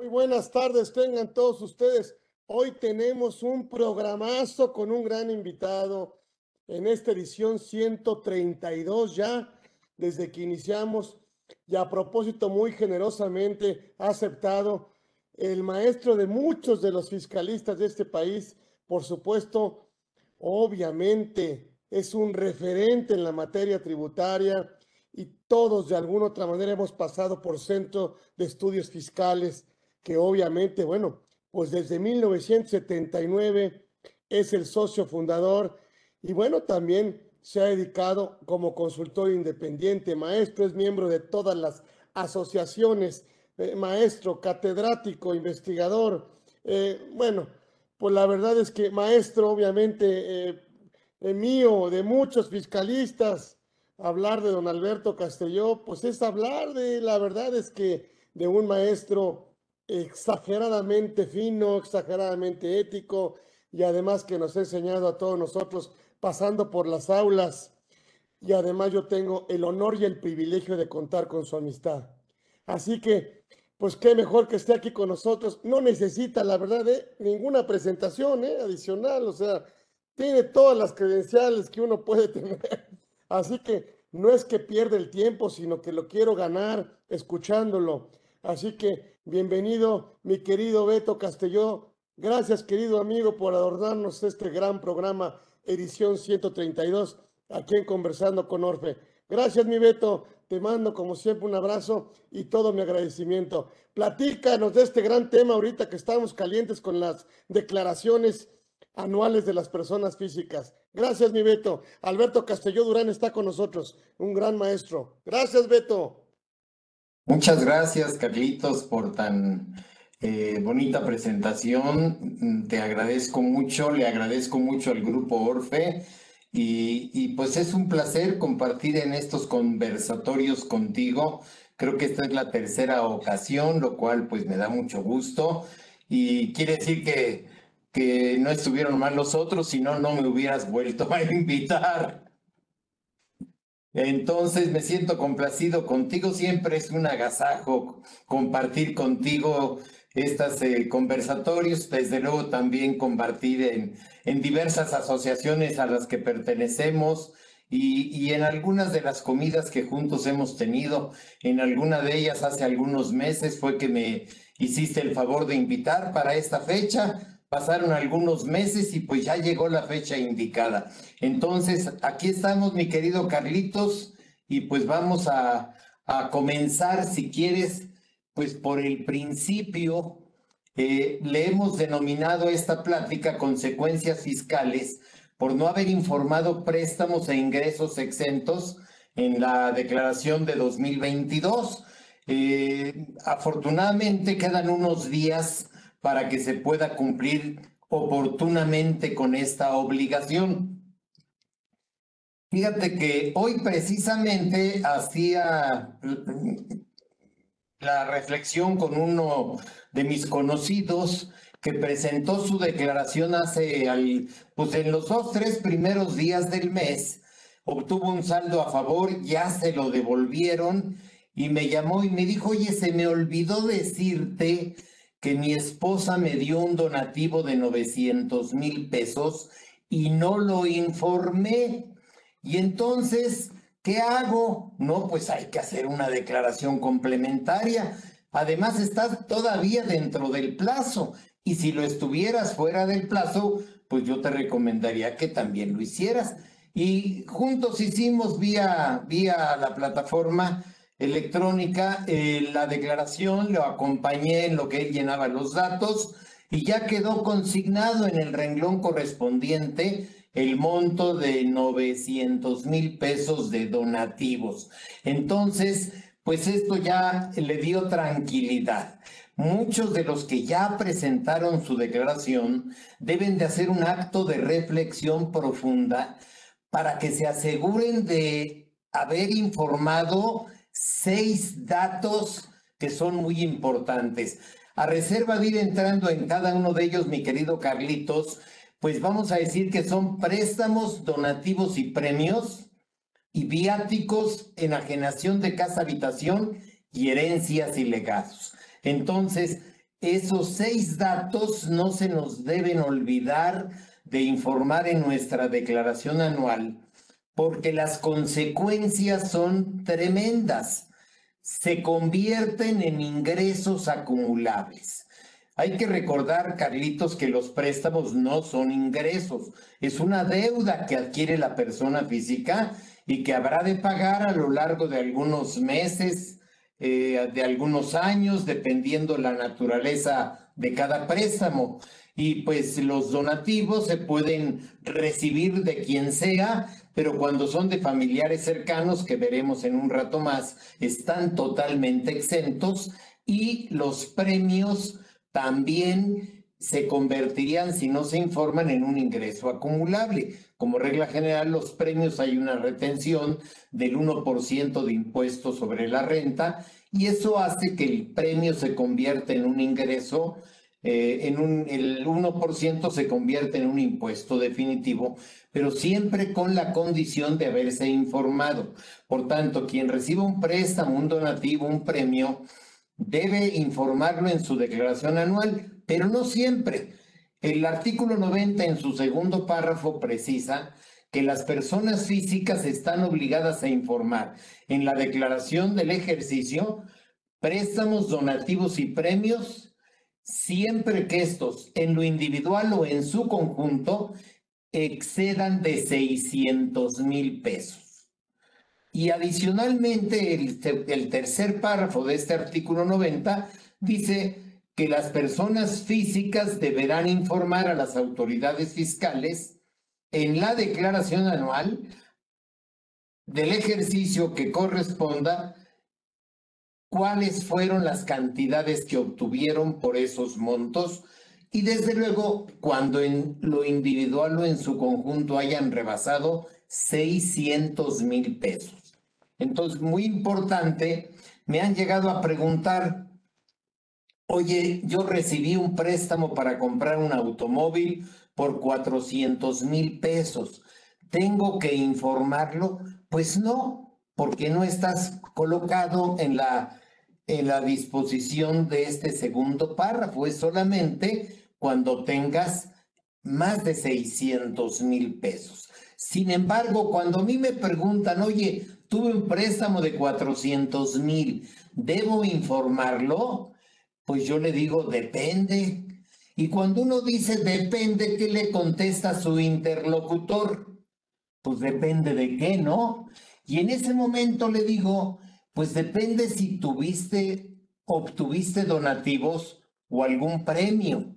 Muy buenas tardes, tengan todos ustedes. Hoy tenemos un programazo con un gran invitado en esta edición 132 ya, desde que iniciamos, y a propósito muy generosamente aceptado el maestro de muchos de los fiscalistas de este país, por supuesto, obviamente es un referente en la materia tributaria y todos de alguna otra manera hemos pasado por Centro de Estudios Fiscales, que obviamente, bueno, pues desde 1979 es el socio fundador y bueno, también se ha dedicado como consultor independiente, maestro, es miembro de todas las asociaciones, eh, maestro, catedrático, investigador. Eh, bueno, pues la verdad es que maestro, obviamente, eh, mío, de muchos fiscalistas, hablar de don Alberto Castelló, pues es hablar de, la verdad es que de un maestro exageradamente fino, exageradamente ético y además que nos ha enseñado a todos nosotros pasando por las aulas y además yo tengo el honor y el privilegio de contar con su amistad. Así que, pues qué mejor que esté aquí con nosotros. No necesita, la verdad, ¿eh? ninguna presentación ¿eh? adicional, o sea, tiene todas las credenciales que uno puede tener. Así que no es que pierda el tiempo, sino que lo quiero ganar escuchándolo. Así que bienvenido, mi querido Beto Castelló. Gracias, querido amigo, por adornarnos este gran programa, edición 132, aquí en Conversando con Orfe. Gracias, mi Beto. Te mando, como siempre, un abrazo y todo mi agradecimiento. Platícanos de este gran tema ahorita que estamos calientes con las declaraciones anuales de las personas físicas. Gracias, mi Beto. Alberto Castelló Durán está con nosotros, un gran maestro. Gracias, Beto. Muchas gracias, Carlitos, por tan eh, bonita presentación. Te agradezco mucho, le agradezco mucho al grupo Orfe y, y, pues es un placer compartir en estos conversatorios contigo. Creo que esta es la tercera ocasión, lo cual pues me da mucho gusto y quiere decir que, que no estuvieron mal los otros, si no, no me hubieras vuelto a invitar. Entonces me siento complacido contigo, siempre es un agasajo compartir contigo estos eh, conversatorios, desde luego también compartir en, en, diversas asociaciones a las que pertenecemos y, y, en algunas de las comidas que juntos hemos tenido, en alguna de ellas hace algunos meses fue que me hiciste el favor de invitar para esta fecha Pasaron algunos meses y pues ya llegó la fecha indicada. Entonces, aquí estamos, mi querido Carlitos, y pues vamos a, comenzar, si quieres, pues por el principio. Eh, le hemos denominado esta plática consecuencias fiscales por no haber informado préstamos e ingresos exentos en la declaración de 2022. Eh, afortunadamente quedan unos días para que se pueda cumplir oportunamente con esta obligación. Fíjate que hoy precisamente hacía la reflexión con uno de mis conocidos que presentó su declaración hace, al, pues en los dos, tres primeros días del mes, obtuvo un saldo a favor, ya se lo devolvieron y me llamó y me dijo, oye, se me olvidó decirte que mi esposa me dio un donativo de 900 mil pesos y no lo informé. Y entonces, ¿qué hago? No, pues hay que hacer una declaración complementaria. Además, estás todavía dentro del plazo. Y si lo estuvieras fuera del plazo, pues yo te recomendaría que también lo hicieras. Y juntos hicimos vía, vía la plataforma electrónica eh, la declaración, lo acompañé en lo que él llenaba los datos y ya quedó consignado en el renglón correspondiente el monto de 900 mil pesos de donativos. Entonces, pues esto ya le dio tranquilidad. Muchos de los que ya presentaron su declaración deben de hacer un acto de reflexión profunda para que se aseguren de haber informado seis datos que son muy importantes. A reserva de ir entrando en cada uno de ellos, mi querido Carlitos, pues vamos a decir que son préstamos, donativos y premios y viáticos, enajenación de casa habitación y herencias y legados. Entonces, esos seis datos no se nos deben olvidar de informar en nuestra declaración anual, porque las consecuencias son tremendas. Se convierten en ingresos acumulables. Hay que recordar, Carlitos, que los préstamos no son ingresos, es una deuda que adquiere la persona física y que habrá de pagar a lo largo de algunos meses, eh, de algunos años, dependiendo la naturaleza de cada préstamo. Y pues los donativos se pueden recibir de quien sea, pero cuando son de familiares cercanos, que veremos en un rato más, están totalmente exentos y los premios también se convertirían, si no se informan, en un ingreso acumulable. Como regla general, los premios hay una retención del 1% de impuestos sobre la renta y eso hace que el premio se convierta en un ingreso, eh, en un, el 1% se convierte en un impuesto definitivo, pero siempre con la condición de haberse informado. Por tanto, quien reciba un préstamo, un donativo, un premio, debe informarlo en su declaración anual, pero no siempre. El artículo 90 en su segundo párrafo precisa que las personas físicas están obligadas a informar en la declaración del ejercicio préstamos, donativos y premios, siempre que estos en lo individual o en su conjunto excedan de 600 mil pesos. Y adicionalmente, el, tercer párrafo de este artículo 90 dice que las personas físicas deberán informar a las autoridades fiscales en la declaración anual del ejercicio que corresponda cuáles fueron las cantidades que obtuvieron por esos montos y desde luego cuando en lo individual o en su conjunto hayan rebasado 600 mil pesos. Entonces, muy importante, me han llegado a preguntar, oye, yo recibí un préstamo para comprar un automóvil por 400 mil pesos. ¿Tengo que informarlo? Pues no, porque no estás colocado en la, en la disposición de este segundo párrafo. Es solamente cuando tengas más de 600 mil pesos. Sin embargo, cuando a mí me preguntan, oye, tuve un préstamo de 400 mil, ¿debo informarlo? Pues yo le digo, depende. Y cuando uno dice depende, ¿qué le contesta su interlocutor? Pues depende de qué, ¿no? Y en ese momento le digo, pues depende si tuviste, obtuviste donativos o algún premio.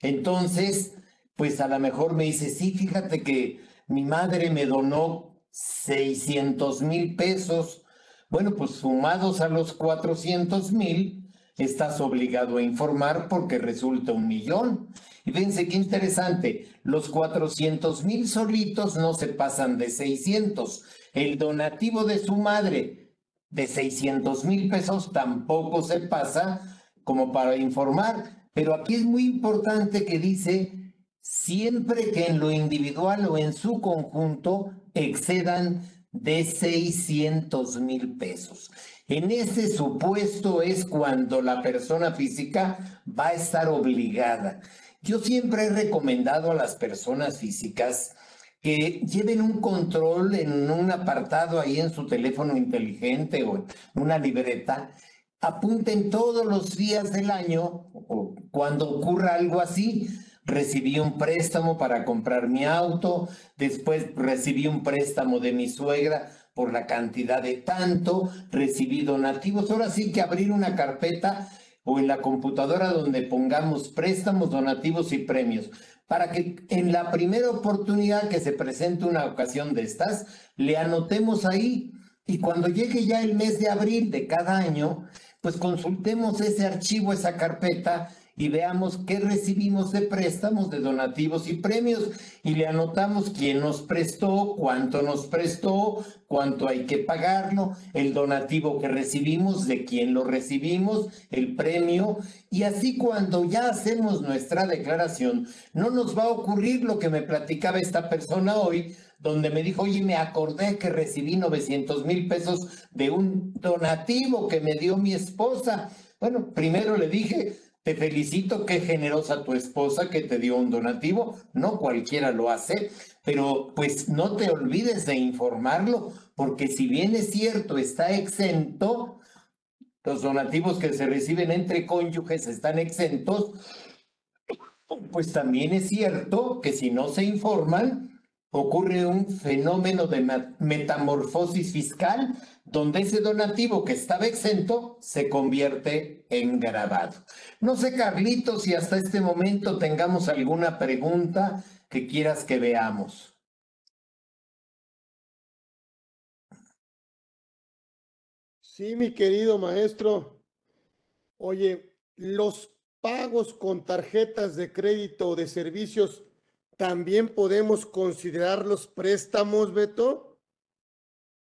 Entonces, pues a lo mejor me dice, sí, fíjate que mi madre me donó 600 mil pesos. Bueno, pues sumados a los 400 mil, estás obligado a informar porque resulta un millón. Y fíjense qué interesante, los 400 mil solitos no se pasan de 600. El donativo de su madre de 600 mil pesos tampoco se pasa como para informar. Pero aquí es muy importante que dice siempre que en lo individual o en su conjunto excedan de 600 mil pesos. En ese supuesto es cuando la persona física va a estar obligada. Yo siempre he recomendado a las personas físicas que lleven un control en un apartado ahí en su teléfono inteligente o en una libreta, apunten todos los días del año o cuando ocurra algo así, recibí un préstamo para comprar mi auto, después recibí un préstamo de mi suegra por la cantidad de tanto, recibí donativos. Ahora sí que abrir una carpeta o en la computadora donde pongamos préstamos, donativos y premios, para que en la primera oportunidad que se presente una ocasión de estas, le anotemos ahí. Y cuando llegue ya el mes de abril de cada año, pues consultemos ese archivo, esa carpeta y veamos qué recibimos de préstamos, de donativos y premios y le anotamos quién nos prestó, cuánto nos prestó, cuánto hay que pagarlo, el donativo que recibimos, de quién lo recibimos, el premio y así cuando ya hacemos nuestra declaración no nos va a ocurrir lo que me platicaba esta persona hoy donde me dijo, oye, me acordé que recibí 900 mil pesos de un donativo que me dio mi esposa. Bueno, primero le dije, te felicito, qué generosa tu esposa que te dio un donativo. No cualquiera lo hace, pero pues no te olvides de informarlo, porque si bien es cierto, está exento, los donativos que se reciben entre cónyuges están exentos, pues también es cierto que si no se informan, ocurre un fenómeno de metamorfosis fiscal donde ese donativo que estaba exento se convierte en grabado. No sé, Carlitos, si hasta este momento tengamos alguna pregunta que quieras que veamos. Sí, mi querido maestro. Oye, los pagos con tarjetas de crédito o de servicios ¿También podemos considerar los préstamos, Beto?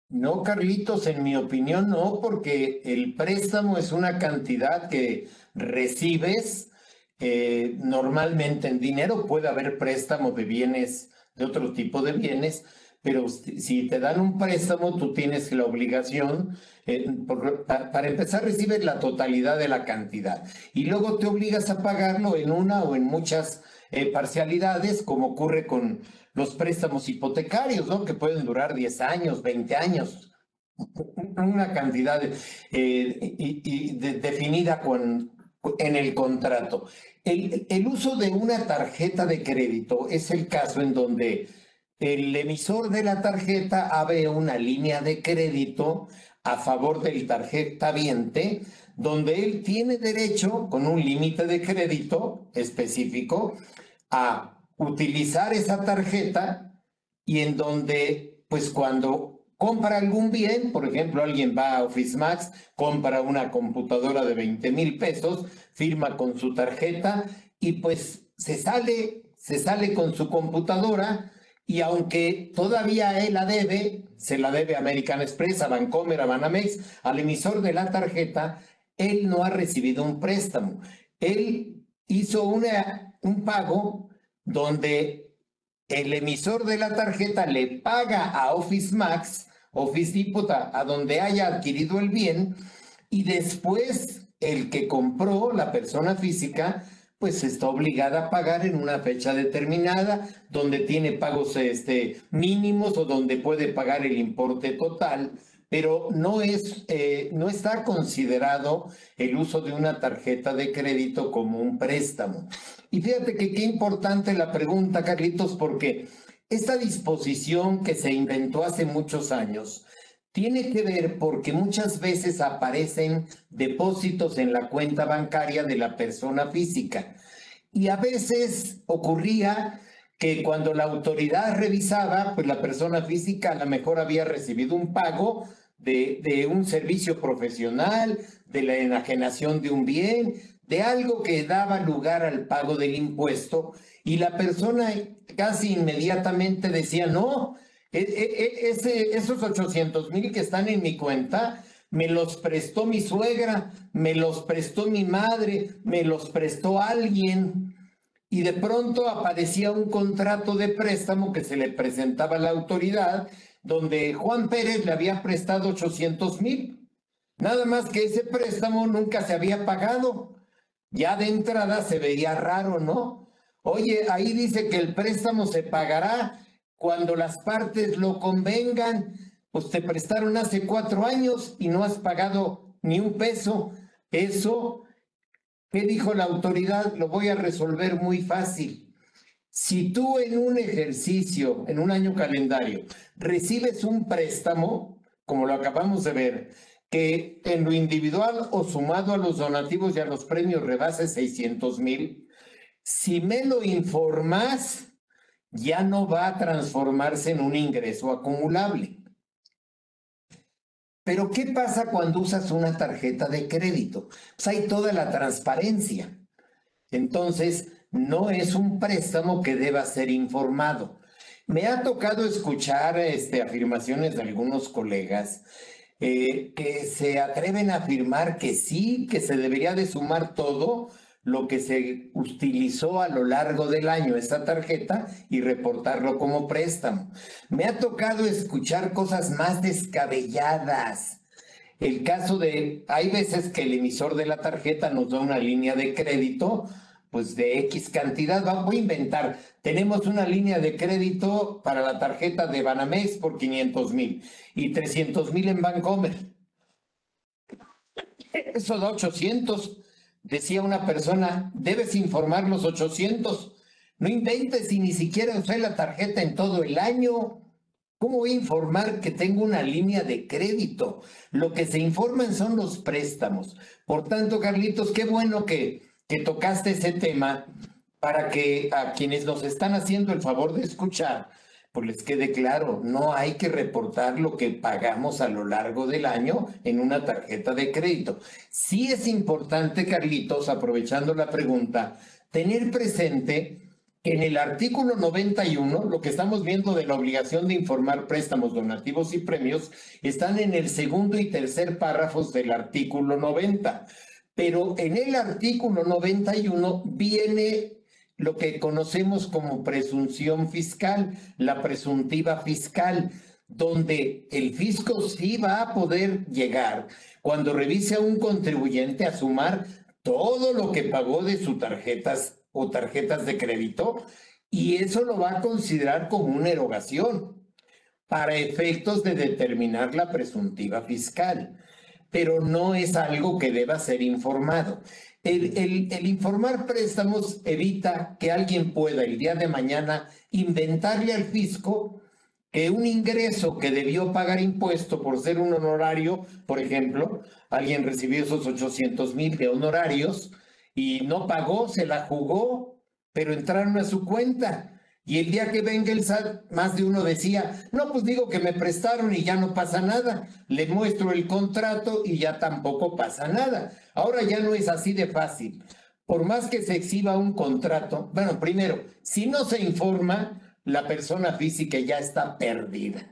No, Carlitos, en mi opinión no, porque el préstamo es una cantidad que recibes eh, normalmente en dinero. Puede haber préstamo de bienes, de otro tipo de bienes, pero si te dan un préstamo, tú tienes la obligación, eh, para empezar, recibes la totalidad de la cantidad y luego te obligas a pagarlo en una o en muchas eh, parcialidades, como ocurre con los préstamos hipotecarios, ¿no? Que pueden durar 10 años, 20 años, una cantidad eh, definida con, en el contrato. El, el uso de una tarjeta de crédito es el caso en donde el emisor de la tarjeta abre una línea de crédito a favor del tarjeta viente, donde él tiene derecho, con un límite de crédito específico, a utilizar esa tarjeta y en donde, pues cuando compra algún bien, por ejemplo, alguien va a Office Max, compra una computadora de 20 mil pesos, firma con su tarjeta y pues se sale, se sale con su computadora y aunque todavía él la debe, se la debe a American Express, a Bancomer, a Banamex, al emisor de la tarjeta, él no ha recibido un préstamo. Él hizo una un pago donde el emisor de la tarjeta le paga a Office Max, Office Depot, a donde haya adquirido el bien, y después el que compró, la persona física, pues está obligada a pagar en una fecha determinada, donde tiene pagos este, mínimos o donde puede pagar el importe total pero no, es, eh, no está considerado el uso de una tarjeta de crédito como un préstamo. Y fíjate que qué importante la pregunta, Carlitos, porque esta disposición que se inventó hace muchos años tiene que ver porque muchas veces aparecen depósitos en la cuenta bancaria de la persona física. Y a veces ocurría que cuando la autoridad revisaba, pues la persona física a lo mejor había recibido un pago de, un servicio profesional, de la enajenación de un bien, de algo que daba lugar al pago del impuesto y la persona casi inmediatamente decía, no, e, e, e, esos 800 mil que están en mi cuenta, me los prestó mi suegra, me los prestó mi madre, me los prestó alguien. Y de pronto aparecía un contrato de préstamo que se le presentaba a la autoridad donde Juan Pérez le había prestado 800 mil. Nada más que ese préstamo nunca se había pagado. Ya de entrada se veía raro, ¿no? Oye, ahí dice que el préstamo se pagará cuando las partes lo convengan. Pues te prestaron hace cuatro años y no has pagado ni un peso. Eso, ¿qué dijo la autoridad? Lo voy a resolver muy fácil. Si tú en un ejercicio, en un año calendario, recibes un préstamo, como lo acabamos de ver, que en lo individual o sumado a los donativos y a los premios rebase 600 mil, si me lo informas, ya no va a transformarse en un ingreso acumulable. Pero ¿qué pasa cuando usas una tarjeta de crédito? Pues hay toda la transparencia. Entonces, no es un préstamo que deba ser informado. Me ha tocado escuchar este, afirmaciones de algunos colegas eh, que se atreven a afirmar que sí, que se debería de sumar todo lo que se utilizó a lo largo del año esta tarjeta y reportarlo como préstamo. Me ha tocado escuchar cosas más descabelladas el caso de, hay veces que el emisor de la tarjeta nos da una línea de crédito, pues de X cantidad, voy a inventar, tenemos una línea de crédito para la tarjeta de Banamex por 500 mil y 300 mil en Bancomer. Eso da 800. Decía una persona, debes informar los 800. No inventes y ni siquiera usé la tarjeta en todo el año. ¿Cómo voy a informar que tengo una línea de crédito? Lo que se informan son los préstamos. Por tanto, Carlitos, qué bueno que, que tocaste ese tema para que a quienes nos están haciendo el favor de escuchar, pues les quede claro, no hay que reportar lo que pagamos a lo largo del año en una tarjeta de crédito. Sí es importante, Carlitos, aprovechando la pregunta, tener presente en el artículo 91, lo que estamos viendo de la obligación de informar préstamos, donativos y premios, están en el segundo y tercer párrafos del artículo 90. Pero en el artículo 91 viene lo que conocemos como presunción fiscal, la presuntiva fiscal, donde el fisco sí va a poder llegar cuando revise a un contribuyente a sumar todo lo que pagó de sus tarjetas o tarjetas de crédito y eso lo va a considerar como una erogación para efectos de determinar la presuntiva fiscal, pero no es algo que deba ser informado. El, informar préstamos evita que alguien pueda el día de mañana inventarle al fisco que un ingreso que debió pagar impuesto por ser un honorario, por ejemplo, alguien recibió esos 800 mil de honorarios y no pagó, se la jugó pero entraron a su cuenta. Y el día que venga el SAT, más de uno decía, no, pues digo que me prestaron y ya no pasa nada. Le muestro el contrato y ya tampoco pasa nada. Ahora ya no es así de fácil. Por más que se exhiba un contrato, bueno, primero, si no se informa, la persona física ya está perdida.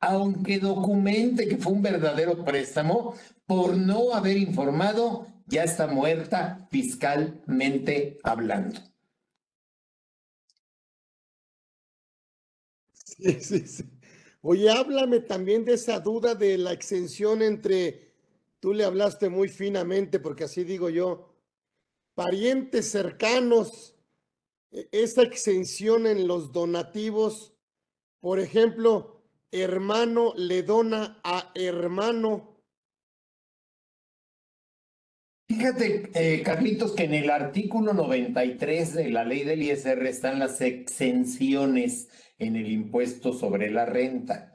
Aunque documente que fue un verdadero préstamo, por no haber informado, ya está muerta fiscalmente hablando. Oye, háblame también de esa duda de la exención entre, tú le hablaste muy finamente, porque así digo yo, parientes cercanos, e, esa exención en los donativos, por ejemplo, hermano le dona a hermano. Fíjate, eh, Carlitos, que en el artículo 93 de la ley del ISR están las exenciones en el impuesto sobre la renta.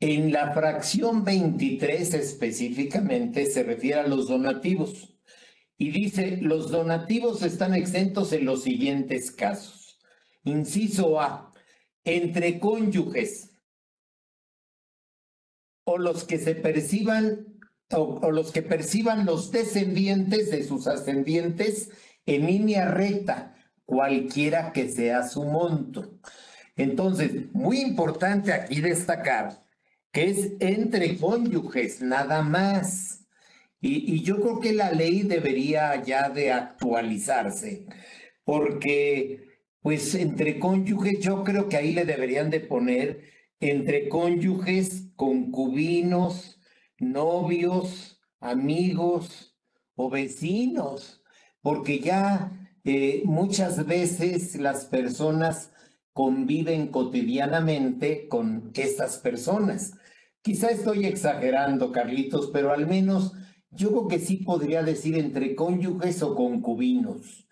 En la fracción 23 específicamente se refiere a los donativos y dice, los donativos están exentos en los siguientes casos. Inciso A, entre cónyuges o los que se perciban o, los que perciban los descendientes de sus ascendientes en línea recta, cualquiera que sea su monto. Entonces, muy importante aquí destacar que es entre cónyuges, nada más. Y, yo creo que la ley debería ya de actualizarse, porque pues entre cónyuges yo creo que ahí le deberían de poner entre cónyuges, concubinos, novios, amigos o vecinos, porque ya eh, muchas veces las personas conviven cotidianamente con estas personas. Quizá estoy exagerando, Carlitos, pero al menos yo creo que sí podría decir entre cónyuges o concubinos,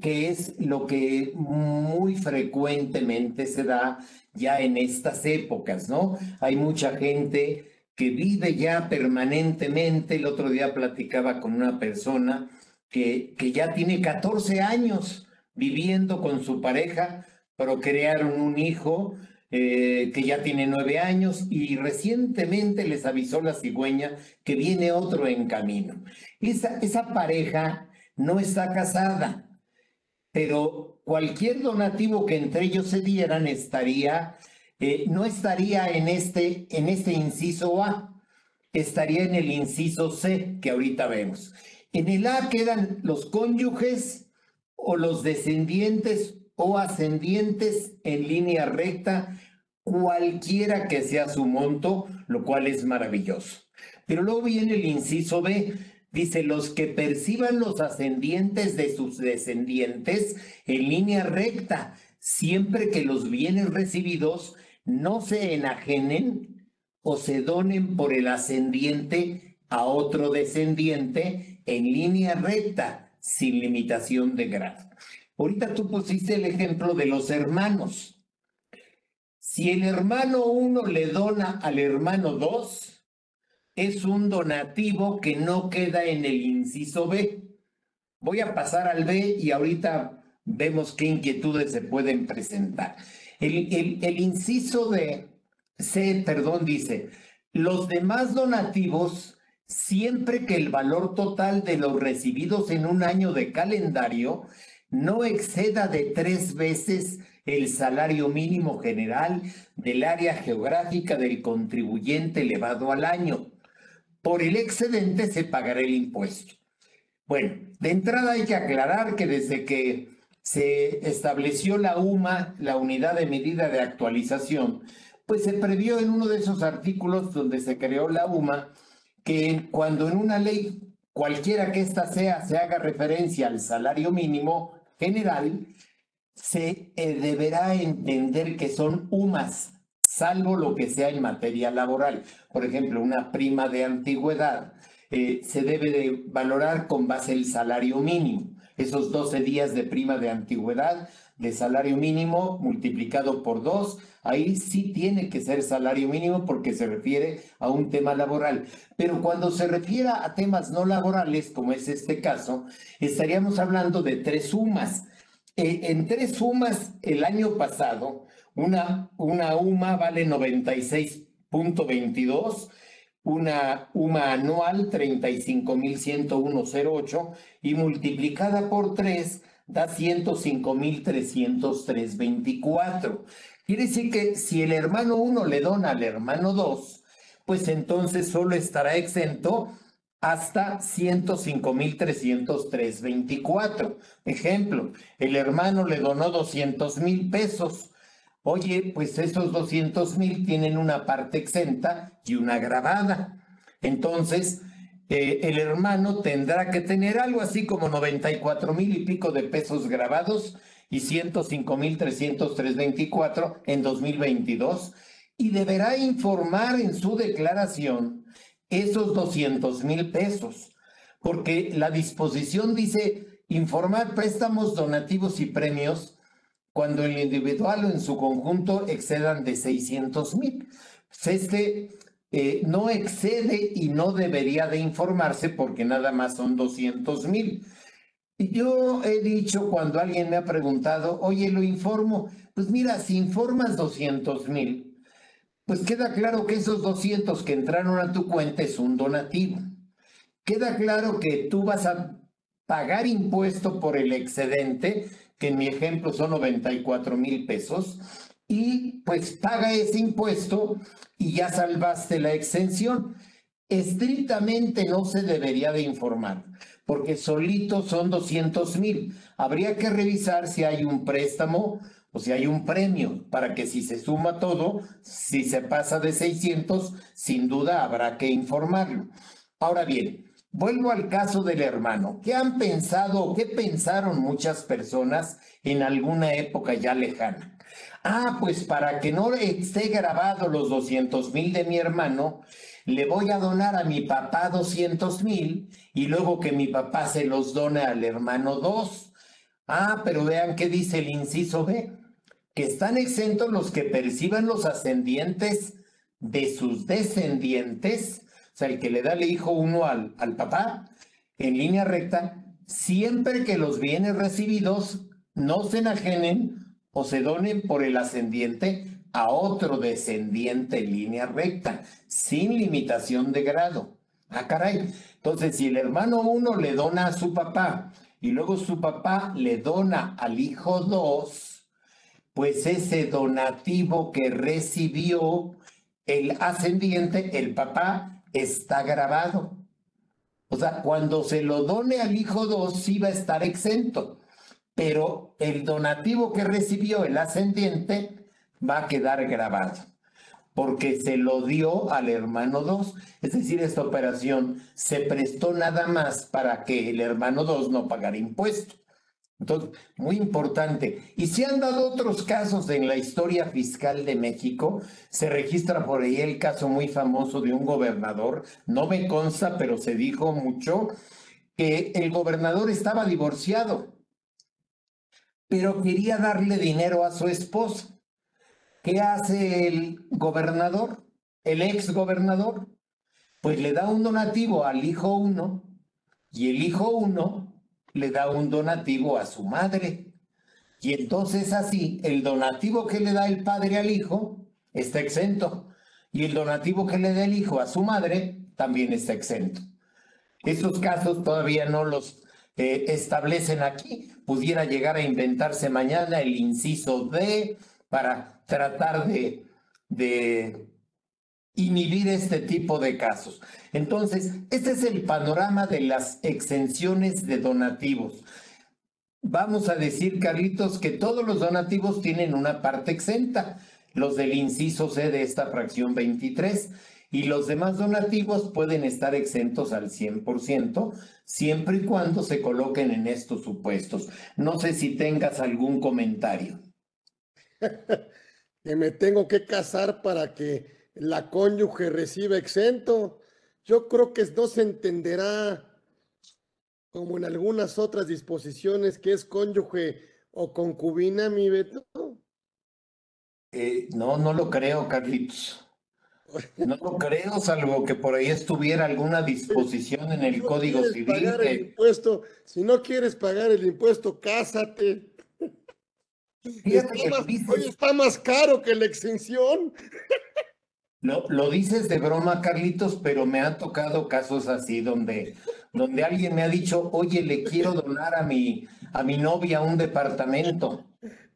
que es lo que muy frecuentemente se da ya en estas épocas, ¿no? Hay mucha gente que vive ya permanentemente. El otro día platicaba con una persona que, que ya tiene 14 años viviendo con su pareja procrearon un hijo eh, que ya tiene nueve años y recientemente les avisó la cigüeña que viene otro en camino. Esa, esa pareja no está casada, pero cualquier donativo que entre ellos se dieran estaría, eh, no estaría en este, en este inciso A, estaría en el inciso C que ahorita vemos. En el A quedan los cónyuges o los descendientes o ascendientes en línea recta, cualquiera que sea su monto, lo cual es maravilloso. Pero luego viene el inciso B. Dice, los que perciban los ascendientes de sus descendientes en línea recta, siempre que los bienes recibidos no se enajenen o se donen por el ascendiente a otro descendiente en línea recta, sin limitación de grado. Ahorita tú pusiste el ejemplo de los hermanos. Si el hermano uno le dona al hermano dos, es un donativo que no queda en el inciso B. Voy a pasar al B y ahorita vemos qué inquietudes se pueden presentar. El, inciso de C, perdón, dice, los demás donativos, siempre que el valor total de los recibidos en un año de calendario no exceda de tres veces el salario mínimo general del área geográfica del contribuyente elevado al año. Por el excedente se pagará el impuesto. Bueno, de entrada hay que aclarar que desde que se estableció la UMA, la unidad de medida de actualización, pues se previó en uno de esos artículos donde se creó la UMA que cuando en una ley cualquiera que ésta sea se haga referencia al salario mínimo, general, se eh, deberá entender que son UMAS, salvo lo que sea en materia laboral. Por ejemplo, una prima de antigüedad eh, se debe de valorar con base el salario mínimo. Esos 12 días de prima de antigüedad de salario mínimo multiplicado por dos, ahí sí tiene que ser salario mínimo porque se refiere a un tema laboral. Pero cuando se refiera a temas no laborales, como es este caso, estaríamos hablando de tres sumas. Eh, en tres sumas, el año pasado, una, una UMA vale 96.22, una UMA anual 35.101.08 y multiplicada por tres da 105.303.24. Quiere decir que si el hermano 1 le dona al hermano 2, pues entonces solo estará exento hasta 105.303.24. Ejemplo, el hermano le donó 200 mil pesos. Oye, pues esos 200 mil tienen una parte exenta y una grabada. Entonces, eh, el hermano tendrá que tener algo así como 94 mil y pico de pesos grabados y 105 mil 303.24 en 2022 y deberá informar en su declaración esos 200 mil pesos, porque la disposición dice informar préstamos, donativos y premios cuando el individual o en su conjunto excedan de 600 mil. Este eh, no excede y no debería de informarse porque nada más son 200 mil. Yo he dicho cuando alguien me ha preguntado, oye, lo informo, pues mira, si informas 200 mil, pues queda claro que esos 200 que entraron a tu cuenta es un donativo. Queda claro que tú vas a pagar impuesto por el excedente, que en mi ejemplo son 94 mil pesos, y pues paga ese impuesto y ya salvaste la exención. Estrictamente no se debería de informar, porque solito son 200 mil. Habría que revisar si hay un préstamo o si hay un premio, para que si se suma todo, si se pasa de 600, sin duda habrá que informarlo. Ahora bien, vuelvo al caso del hermano. ¿Qué han pensado o qué pensaron muchas personas en alguna época ya lejana? Ah, pues para que no esté grabado los 200 mil de mi hermano, le voy a donar a mi papá 200 mil y luego que mi papá se los done al hermano 2. Ah, pero vean qué dice el inciso B, que están exentos los que perciban los ascendientes de sus descendientes, sea, el que le da el hijo uno al, al papá en línea recta, siempre que los bienes recibidos no se enajenen o se donen por el ascendiente a otro descendiente en línea recta, sin limitación de grado. Ah, caray. Entonces, si el hermano uno le dona a su papá y luego su papá le dona al hijo dos, pues ese donativo que recibió el ascendiente, el papá, está grabado. O sea, cuando se lo done al hijo dos, sí va a estar exento pero el donativo que recibió el ascendiente va a quedar grabado. porque se lo dio al hermano 2. Es decir, esta operación se prestó nada más para que el hermano 2 no pagara impuesto. Entonces, muy importante. Y se han dado otros casos en la historia fiscal de México. Se registra por ahí el caso muy famoso de un gobernador, no me consta, pero se dijo mucho, que el gobernador estaba divorciado, pero quería darle dinero a su esposa. ¿Qué hace el gobernador, el ex gobernador? Pues le da un donativo al hijo uno y el hijo uno le da un donativo a su madre. Y entonces así, el donativo que le da el padre al hijo está exento. Y el donativo que le da el hijo a su madre también está exento. Esos casos todavía no los eh, establecen aquí. Pudiera llegar a inventarse mañana el inciso D para tratar de, de inhibir este tipo de casos. Entonces, este es el panorama de las exenciones de donativos. Vamos a decir, Carlitos, que todos los donativos tienen una parte exenta, los del inciso C de esta fracción 23, y los demás donativos pueden estar exentos al 100%, siempre y cuando se coloquen en estos supuestos. No sé si tengas algún comentario. que me tengo que casar para que la cónyuge reciba exento. Yo creo que no se entenderá como en algunas otras disposiciones que es cónyuge o concubina, mi Beto. Eh, no, no lo creo, Carlitos. No lo creo, salvo que por ahí estuviera alguna disposición en el Código Civil. Pagar el impuesto, si no quieres pagar el impuesto, cásate. Está más, caro que la exención. Lo, lo, dices de broma, Carlitos, pero me han tocado casos así donde, donde alguien me ha dicho, oye, le quiero donar a mi, a mi novia un departamento.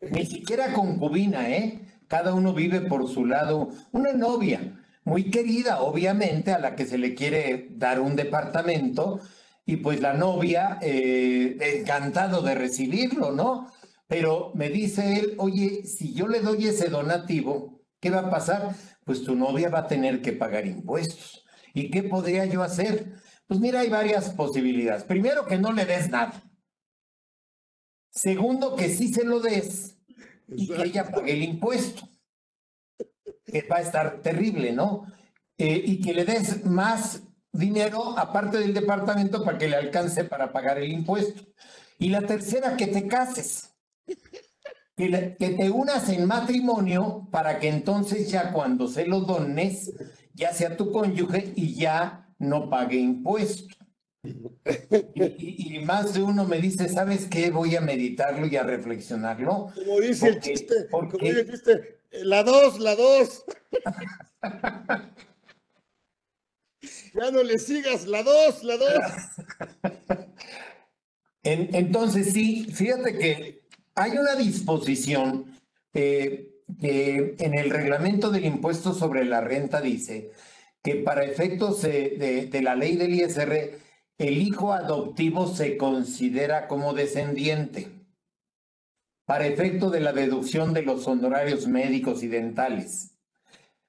Ni siquiera concubina, ¿eh? Cada uno vive por su lado. Una novia muy querida, obviamente, a la que se le quiere dar un departamento. Y pues la novia, eh, encantado de recibirlo, ¿no? Pero me dice él, oye, si yo le doy ese donativo, ¿qué va a pasar? Pues tu novia va a tener que pagar impuestos. ¿Y qué podría yo hacer? Pues mira, hay varias posibilidades. Primero, que no le des nada. Segundo, que sí se lo des y que ella pague el impuesto. Que va a estar terrible, ¿no? Eh, y que le des más dinero aparte del departamento para que le alcance para pagar el impuesto. Y la tercera, que te cases que, te unas en matrimonio para que entonces ya cuando se lo dones, ya sea tu cónyuge y ya no pague impuesto. Y, más de uno me dice, ¿sabes qué? Voy a meditarlo y a reflexionarlo. Como dice el chiste, como dice el chiste, la dos, la dos. ya no le sigas, la dos, la dos. entonces sí, fíjate que hay una disposición eh, que en el reglamento del impuesto sobre la renta dice que para efectos de, la ley del ISR, el hijo adoptivo se considera como descendiente para efecto de la deducción de los honorarios médicos y dentales.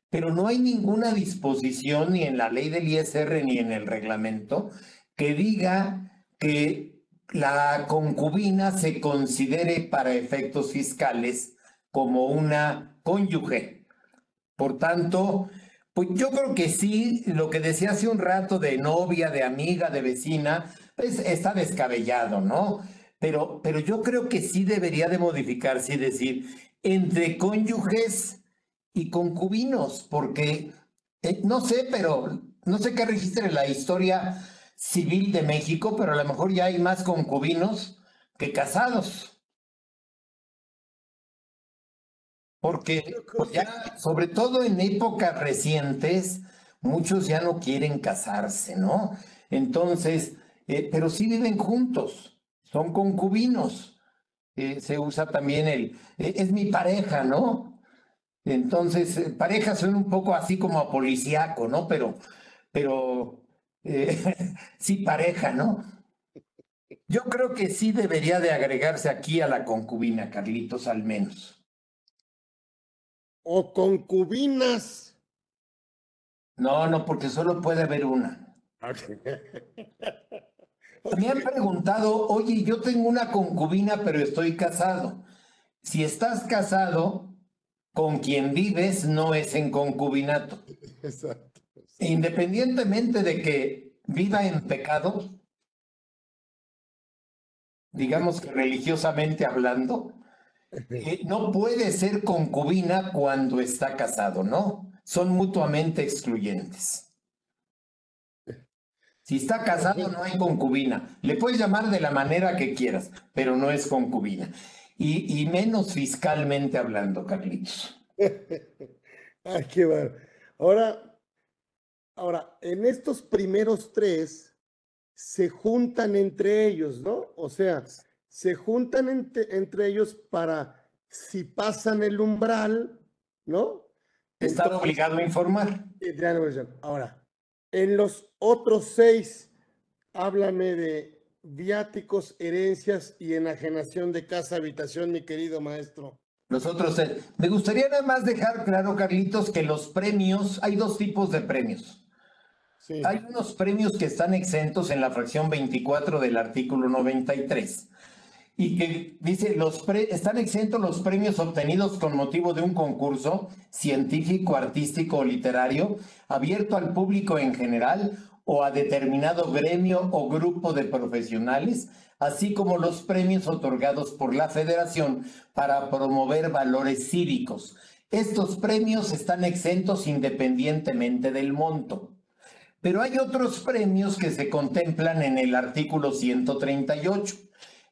Pero no hay ninguna disposición ni en la ley del ISR ni en el reglamento que diga que la concubina se considere para efectos fiscales como una cónyuge. Por tanto, pues yo creo que sí, lo que decía hace un rato de novia, de amiga, de vecina, pues está descabellado, ¿no? Pero, pero yo creo que sí debería de modificarse y decir entre cónyuges y concubinos, porque eh, no sé, pero no sé qué registre la historia civil de México, pero a lo mejor ya hay más concubinos que casados. Porque pues ya, sobre todo en épocas recientes, muchos ya no quieren casarse, ¿no? Entonces, eh, pero sí viven juntos, son concubinos. Eh, se usa también el, eh, es mi pareja, ¿no? Entonces, pareja suena un poco así como a policíaco, ¿no? Pero, pero eh, sí pareja, ¿no? Yo creo que sí debería de agregarse aquí a la concubina, Carlitos, al menos. O concubinas. No, no, porque solo puede haber una. Me han preguntado, oye, yo tengo una concubina, pero estoy casado. Si estás casado, con quien vives no es en concubinato. Exacto. Independientemente de que viva en pecado, digamos que religiosamente hablando, eh, no puede ser concubina cuando está casado, ¿no? Son mutuamente excluyentes. Si está casado no hay concubina. Le puedes llamar de la manera que quieras, pero no es concubina. Y, menos fiscalmente hablando, Carlitos. Ay, qué bueno. Ahora, ahora, en estos primeros tres se juntan entre ellos, ¿no? O sea, se juntan entre, ellos para, si pasan el umbral, ¿no? Estar obligado a informar. Ahora, en los otros seis, háblame de viáticos, herencias y enajenación de casa, habitación, mi querido maestro. Los otros seis. Me gustaría nada más dejar claro, Carlitos, que los premios, hay dos tipos de premios. Hay unos premios que están exentos en la fracción 24 del artículo 93 y que dice, los están exentos los premios obtenidos con motivo de un concurso científico, artístico o literario, abierto al público en general o a determinado gremio o grupo de profesionales, así como los premios otorgados por la federación para promover valores cívicos. Estos premios están exentos independientemente del monto. Pero hay otros premios que se contemplan en el artículo 138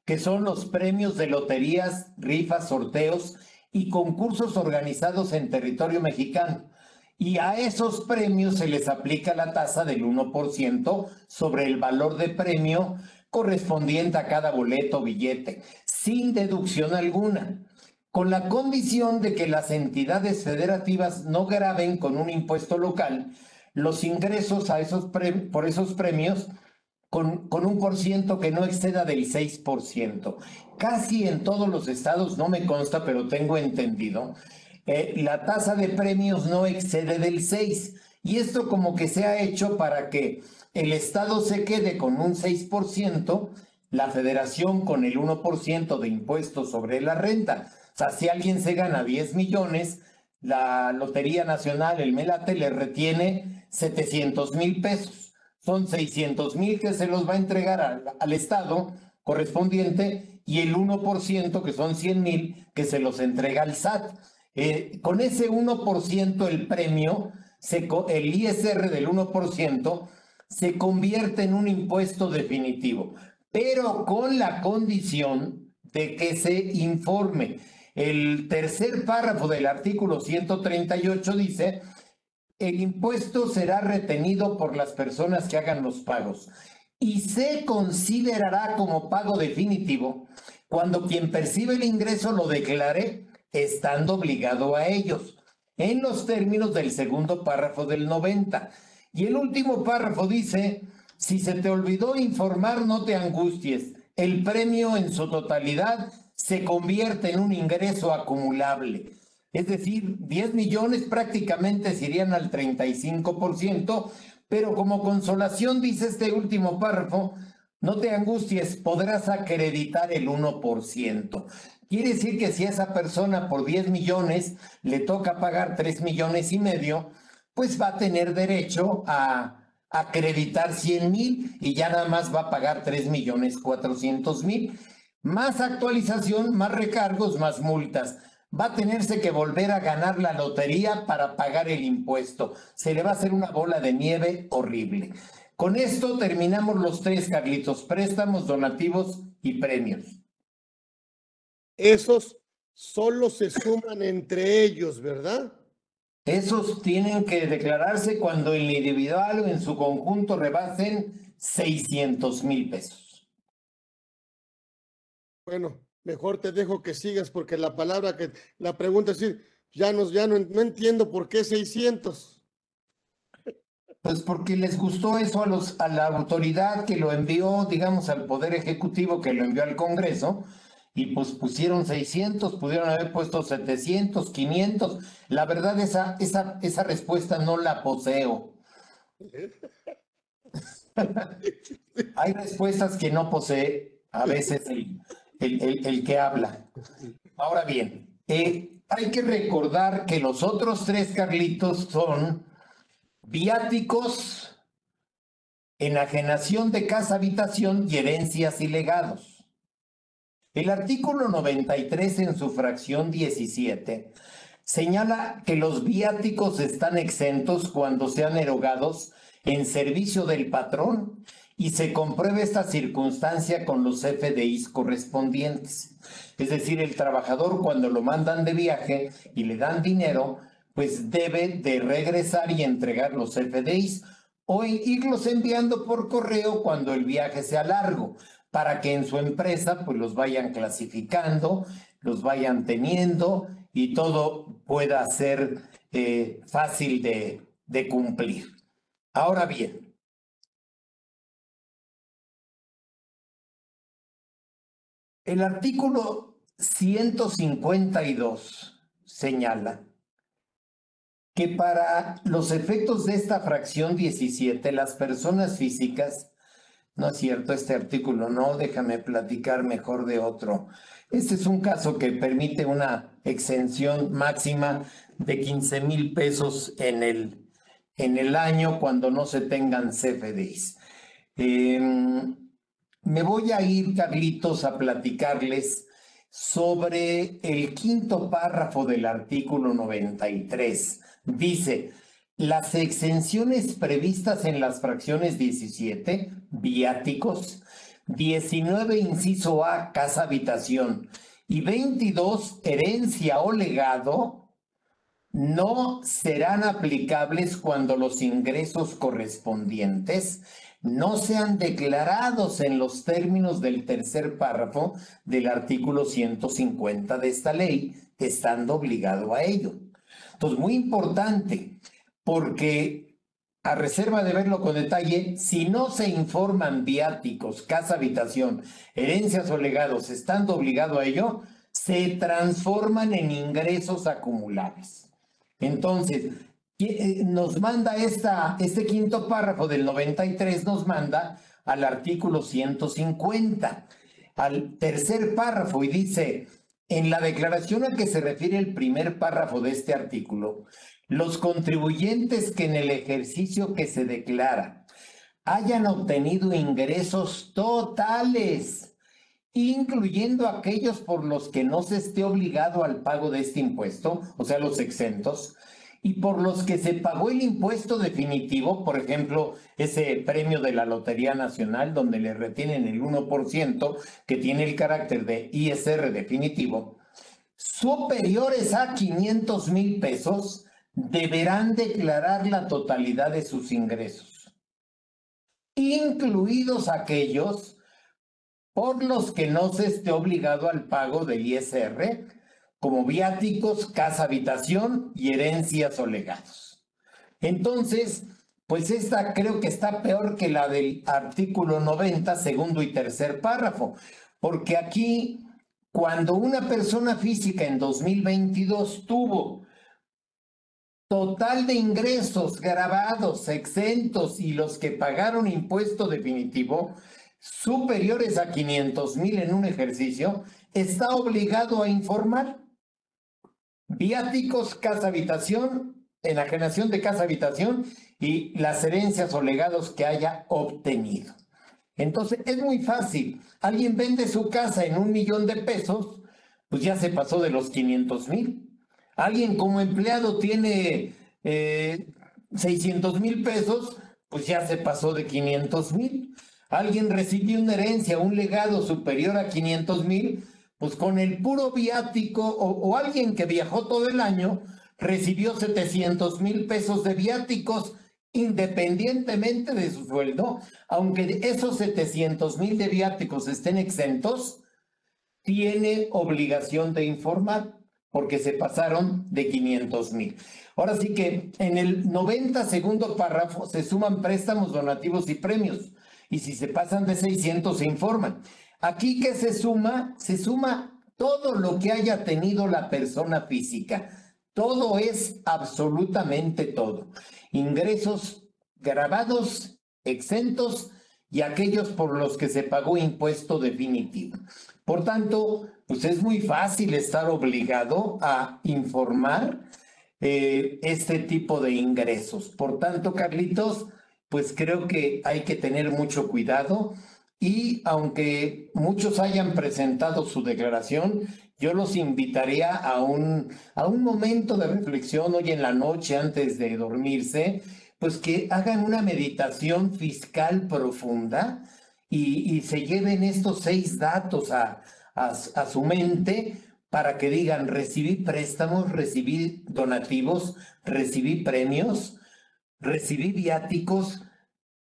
que son los premios de loterías, rifas, sorteos y concursos organizados en territorio mexicano. Y a esos premios se les aplica la tasa del 1% sobre el valor de premio correspondiente a cada boleto o billete, sin deducción alguna, con la condición de que las entidades federativas no graben con un impuesto local los ingresos a esos por esos premios con, un por ciento que no exceda del 6%. Casi en todos los estados, no me consta, pero tengo entendido, eh, la tasa de premios no excede del 6%. Y esto como que se ha hecho para que el estado se quede con un 6%, la federación con el 1% de impuestos sobre la renta. O sea, si alguien se gana 10 millones, la Lotería Nacional, el Melate, le retiene 700 mil pesos son 600 mil que se los va a entregar al, Estado correspondiente y el 1%, que son 100 mil, que se los entrega al SAT. Eh, con ese 1% el premio, se, el ISR del 1%, se convierte en un impuesto definitivo, pero con la condición de que se informe. El tercer párrafo del artículo 138 dice el impuesto será retenido por las personas que hagan los pagos y se considerará como pago definitivo cuando quien percibe el ingreso lo declare estando obligado a ellos, en los términos del segundo párrafo del 90. Y el último párrafo dice, si se te olvidó informar, no te angusties, el premio en su totalidad se convierte en un ingreso acumulable es decir, 10 millones prácticamente serían al 35%, pero como consolación dice este último párrafo, no te angusties, podrás acreditar el 1%. Quiere decir que si a esa persona por 10 millones le toca pagar 3 millones y medio, pues va a tener derecho a acreditar 100 mil y ya nada más va a pagar 3 millones 400 mil. Más actualización, más recargos, más multas va a tenerse que volver a ganar la lotería para pagar el impuesto. Se le va a hacer una bola de nieve horrible. Con esto terminamos los tres, Carlitos, préstamos, donativos y premios. Esos solo se suman entre ellos, ¿verdad? Esos tienen que declararse cuando el individual o en su conjunto rebasen 600 mil pesos. Bueno, mejor te dejo que sigas porque la palabra que, la pregunta es decir, ya, nos, ya no, no entiendo por qué 600. Pues porque les gustó eso a, los, a la autoridad que lo envió, digamos, al Poder Ejecutivo, que lo envió al Congreso, y pues pusieron 600, pudieron haber puesto 700, 500. La verdad, esa, esa, esa respuesta no la poseo. Hay respuestas que no posee a veces el, el, que habla. Ahora bien, eh, hay que recordar que los otros tres Carlitos son viáticos, enajenación de casa, habitación y herencias y legados. El artículo 93 en su fracción 17 señala que los viáticos están exentos cuando sean erogados en servicio del patrón y se compruebe esta circunstancia con los FDIs correspondientes. Es decir, el trabajador cuando lo mandan de viaje y le dan dinero, pues debe de regresar y entregar los FDIs o irlos enviando por correo cuando el viaje sea largo, para que en su empresa pues los vayan clasificando, los vayan teniendo y todo pueda ser eh, fácil de, de cumplir. Ahora bien, el artículo 152 señala que para los efectos de esta fracción 17, las personas físicas, no es cierto este artículo, no, déjame platicar mejor de otro. Este es un caso que permite una exención máxima de 15 mil pesos en el, en el año cuando no se tengan CFDs. Em, me voy a ir, Carlitos, a platicarles sobre el quinto párrafo del artículo 93 Dice, las exenciones previstas en las fracciones 17, viáticos, 19, inciso A, casa habitación, y 22, herencia o legado, no serán aplicables cuando los ingresos correspondientes no sean declarados en los términos del tercer párrafo del artículo 150 de esta ley, estando obligado a ello. Entonces, muy importante, porque a reserva de verlo con detalle, si no se informan viáticos, casa, habitación, herencias o legados, estando obligado a ello, se transforman en ingresos acumulables. Entonces, nos manda esta, este quinto párrafo del 93, nos manda al artículo 150, al tercer párrafo, y dice, en la declaración a que se refiere el primer párrafo de este artículo, los contribuyentes que en el ejercicio que se declara hayan obtenido ingresos totales, incluyendo aquellos por los que no se esté obligado al pago de este impuesto, o sea, los exentos, y por los que se pagó el impuesto definitivo, por ejemplo, ese premio de la Lotería Nacional donde le retienen el 1% que tiene el carácter de ISR definitivo, superiores a 500 mil pesos, deberán declarar la totalidad de sus ingresos, incluidos aquellos por los que no se esté obligado al pago del ISR como viáticos, casa habitación y herencias o legados. Entonces, pues esta creo que está peor que la del artículo 90, segundo y tercer párrafo, porque aquí, cuando una persona física en 2022 tuvo total de ingresos grabados, exentos y los que pagaron impuesto definitivo superiores a 500 mil en un ejercicio, está obligado a informar viáticos, casa habitación, enajenación de casa habitación y las herencias o legados que haya obtenido. Entonces es muy fácil. Alguien vende su casa en un millón de pesos, pues ya se pasó de los 500 mil. Alguien como empleado tiene 600 eh, mil pesos, pues ya se pasó de 500 mil. Alguien recibió una herencia, un legado superior a 500 mil, pues con el puro viático o, alguien que viajó todo el año recibió 700 mil pesos de viáticos independientemente de su sueldo, aunque esos 700 mil de viáticos estén exentos, tiene obligación de informar porque se pasaron de 500 mil. Ahora sí que en el 90 segundo párrafo se suman préstamos, donativos y premios. Y si se pasan de 600 se informan. Aquí que se suma, se suma todo lo que haya tenido la persona física. Todo es absolutamente todo. Ingresos grabados, exentos y aquellos por los que se pagó impuesto definitivo. Por tanto, pues es muy fácil estar obligado a informar eh, este tipo de ingresos. Por tanto, Carlitos, pues creo que hay que tener mucho cuidado y aunque muchos hayan presentado su declaración, yo los invitaría a un, a un momento de reflexión hoy en la noche antes de dormirse, pues que hagan una meditación fiscal profunda y, se lleven estos seis datos a, a su mente para que digan, recibí préstamos, recibí donativos, recibí premios, recibí viáticos,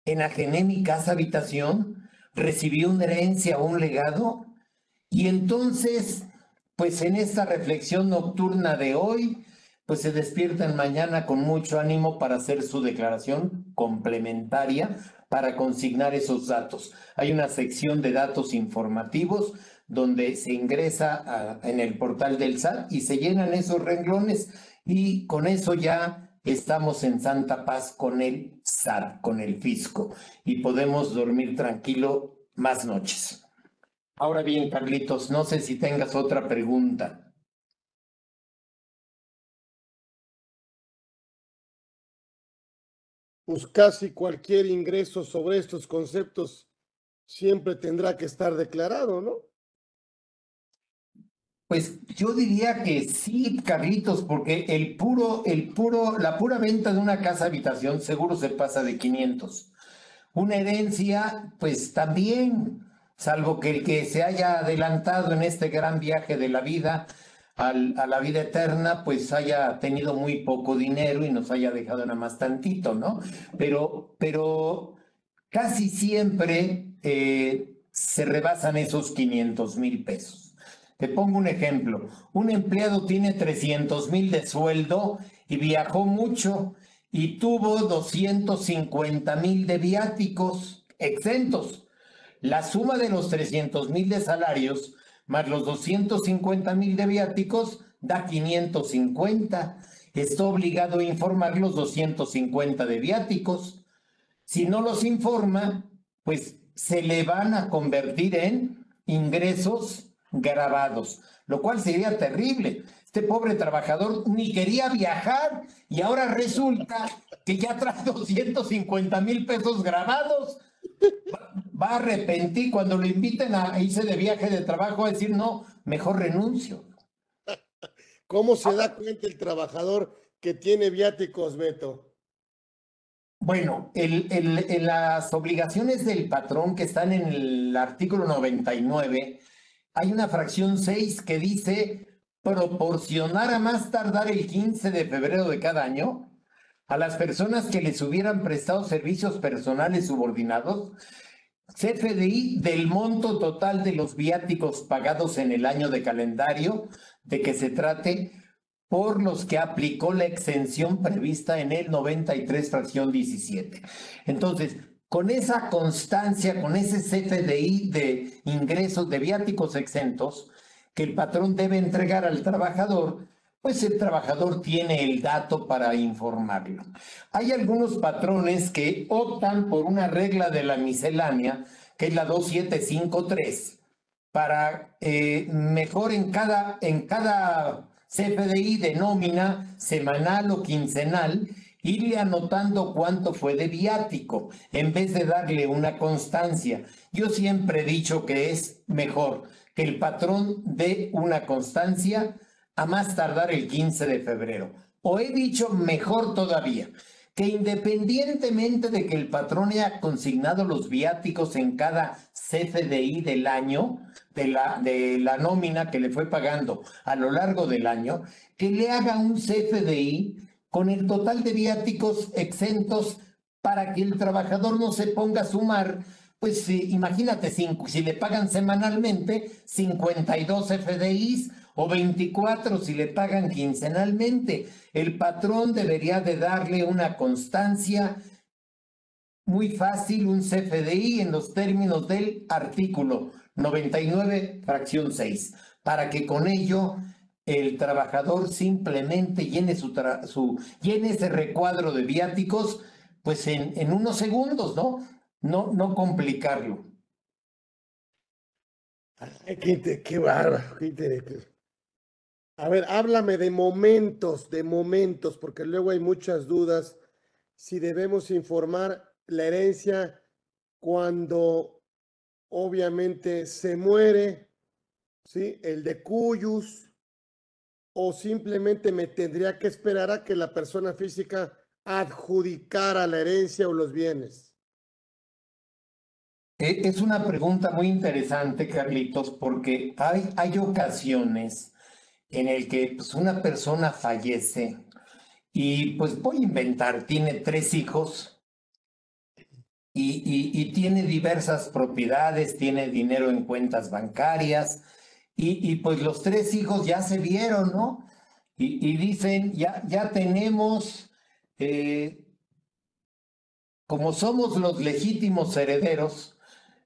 enajené mi casa habitación, recibí una herencia o un legado. Y entonces, pues en esta reflexión nocturna de hoy, pues se despiertan mañana con mucho ánimo para hacer su declaración complementaria para consignar esos datos. Hay una sección de datos informativos donde se ingresa en el portal del SAT y se llenan esos renglones y con eso ya estamos en santa paz con el SAT, con el fisco y podemos dormir tranquilo más noches. Ahora bien, Carlitos, no sé si tengas otra pregunta. Pues casi cualquier ingreso sobre estos conceptos siempre tendrá que estar declarado, ¿no? Pues yo diría que sí, Carlitos, porque el puro, el puro, la pura venta de una casa habitación seguro se pasa de 500. Una herencia, pues también, salvo que el que se haya adelantado en este gran viaje de la vida a la vida eterna, pues haya tenido muy poco dinero y nos haya dejado nada más tantito, ¿no? Pero, pero casi siempre eh, se rebasan esos 500 mil pesos. Te pongo un ejemplo. Un empleado tiene 300 mil de sueldo y viajó mucho y tuvo 250 mil de viáticos exentos. La suma de los 300 mil de salarios más los 250 mil de viáticos da 550. Está obligado a informar los 250 de viáticos. Si no los informa, pues se le van a convertir en ingresos grabados, lo cual sería terrible. Este pobre trabajador ni quería viajar y ahora resulta que ya trae 250 mil pesos grabados. Va a arrepentir cuando lo inviten a irse de viaje de trabajo a decir, no, mejor renuncio. ¿Cómo se da cuenta el trabajador que tiene viáticos, Beto? Bueno, en las obligaciones del patrón que están en el artículo 99, hay una fracción 6 que dice proporcionar a más tardar el 15 de febrero de cada año a las personas que les hubieran prestado servicios personales subordinados CFDI del monto total de los viáticos pagados en el año de calendario de que se trate por los que aplicó la exención prevista en el 93 fracción 17. Entonces, con esa constancia, con ese CFDI de ingresos de viáticos exentos que el patrón debe entregar al trabajador, pues el trabajador tiene el dato para informarlo. Hay algunos patrones que optan por una regla de la miscelánea, que es la 2753, para eh, mejor en cada, en cada CFDI de nómina semanal o quincenal, irle anotando cuánto fue de viático en vez de darle una constancia. Yo siempre he dicho que es mejor que el patrón dé una constancia a más tardar el 15 de febrero. O he dicho mejor todavía, que independientemente de que el patrón haya consignado los viáticos en cada CFDI del año, de la, de la nómina que le fue pagando a lo largo del año, que le haga un CFDI con el total de viáticos exentos para que el trabajador no se ponga a sumar, pues imagínate, si, si le pagan semanalmente 52 FDIs o 24 si le pagan quincenalmente. El patrón debería de darle una constancia muy fácil, un CFDI en los términos del artículo 99, fracción 6, para que con ello el trabajador simplemente llene, su, su llene ese recuadro de viáticos pues en, en unos segundos, ¿no? No, no complicarlo. Qué, qué bárbaro. Qué a ver, háblame de momentos, de momentos, porque luego hay muchas dudas si debemos informar la herencia cuando obviamente se muere, ¿sí? El de cuyos, o simplemente me tendría que esperar a que la persona física adjudicara la herencia o los bienes. E, es una pregunta muy interesante, Carlitos, porque hay, hay ocasiones en el que pues, una persona fallece y pues voy a inventar, tiene tres hijos y, y, tiene diversas propiedades, tiene dinero en cuentas bancarias y, y pues los tres hijos ya se vieron, ¿no? Y, dicen, ya, ya tenemos, eh, como somos los legítimos herederos,